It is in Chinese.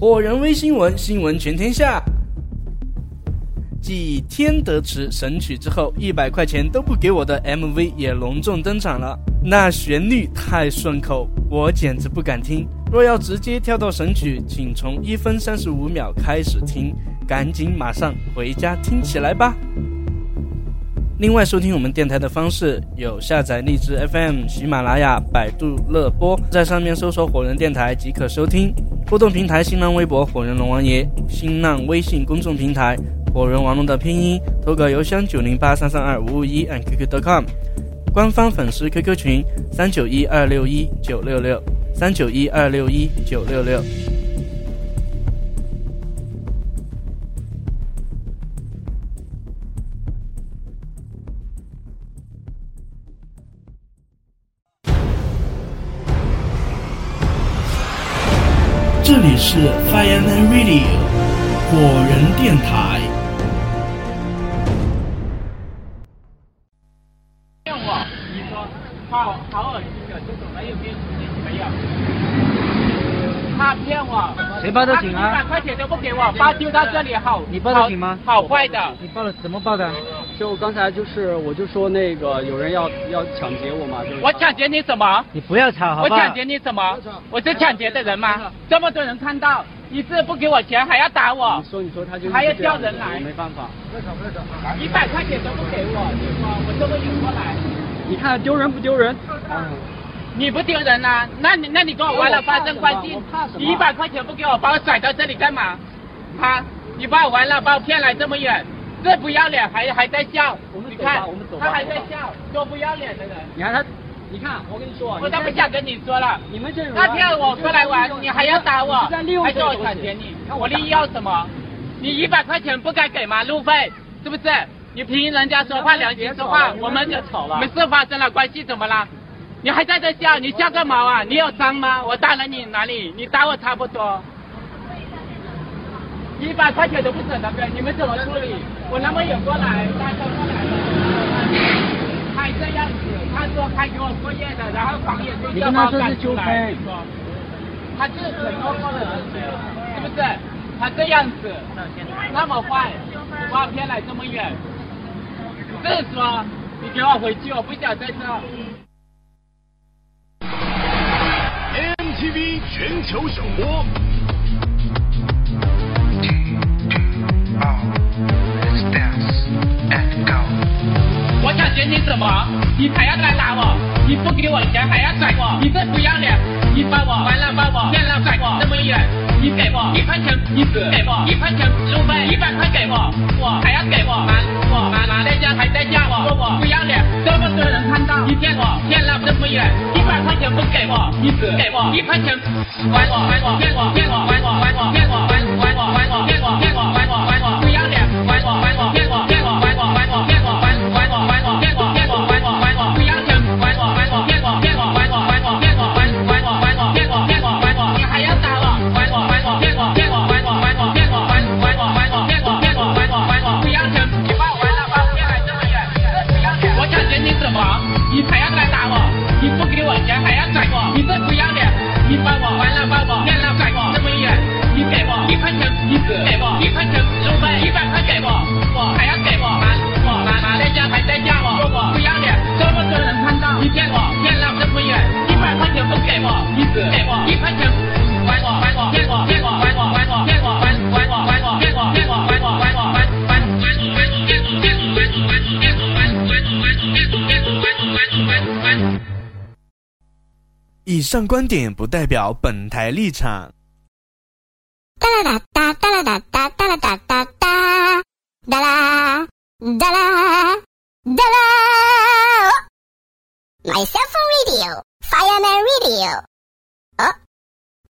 火人微新闻，新闻全天下。继《天德池》神曲之后，一百块钱都不给我的 MV 也隆重登场了。那旋律太顺口，我简直不敢听。若要直接跳到神曲，请从一分三十五秒开始听，赶紧马上回家听起来吧。另外，收听我们电台的方式有下载荔枝 FM、喜马拉雅、百度乐播，在上面搜索“火人电台”即可收听。互动平台：新浪微博“火人龙王爷”，新浪微信公众平台。火人王龙的拼音，投稿邮箱九零八三三二五五一 and qq.com，官方粉丝 QQ 群三九一二六一九六六三九一二六一九六六。这里是 Fireman Radio 火人电台。骗我，你说好好恶心的，这种没有面子的没有。他骗我，谁报的警啊？一百块钱都不给我，把丢到这里好。你报的警吗？好坏的。你报了怎么报的？就刚才就是我就说那个有人要要抢劫我嘛，就是。我抢劫你什么？你不要吵好不好？我抢劫你什么？我是抢劫的人吗？这么多人看到，一次不给我钱还要打我。你说你说他就还要叫人来，没办法。不要吵不要吵。一百块钱都不给我，你说我这么晕过来。你看丢人不丢人？你不丢人呐？那你那你跟我完了发生关系？你一百块钱不给我，把我甩到这里干嘛？啊！你把我完了，把我骗来这么远，这不要脸还还在笑？你看，他还在笑，多不要脸的人！你看他，你看我跟你说，我都不想跟你说了。你们这那天我过来玩，你还要打我，还说我抢劫你，我利益要什么？你一百块钱不该给吗？路费是不是？你凭人家说话良心说话，我们就吵了没事发生了关系怎么了？你还在这笑，你笑个毛啊？你有伤吗？我打了你哪里？你打我差不多，一百块钱都不舍得给，你们怎么处理？我那么远过来，他说过来了，还这样子，他说他给我过夜的，然后房也就要把我赶出来，他是很多的人，是不是？他这样子，那么坏，把我骗来这么远。这是说，你给我回去，我不想在这。MTV 全球首播。什么？你还要来打我？你不给我钱还要甩我？你这不要脸！你把我完了，把我骗了，甩我这么远，你给我一块钱，你只给我一块钱路费，一百块给我，我还要给我瞒我瞒瞒，在家还在叫我说我不要脸，这么多人看到，你骗我？骗了这么远，一百块钱不给我，你只给我一块钱，还我还我骗我骗我还我还我骗我还还我还我骗我骗我还我还我以上观点不代表本台立场。哒啦哒哒哒啦哒哒哒啦哒哒哒，哒啦哒啦哒啦。My cell phone radio, Fireman Radio。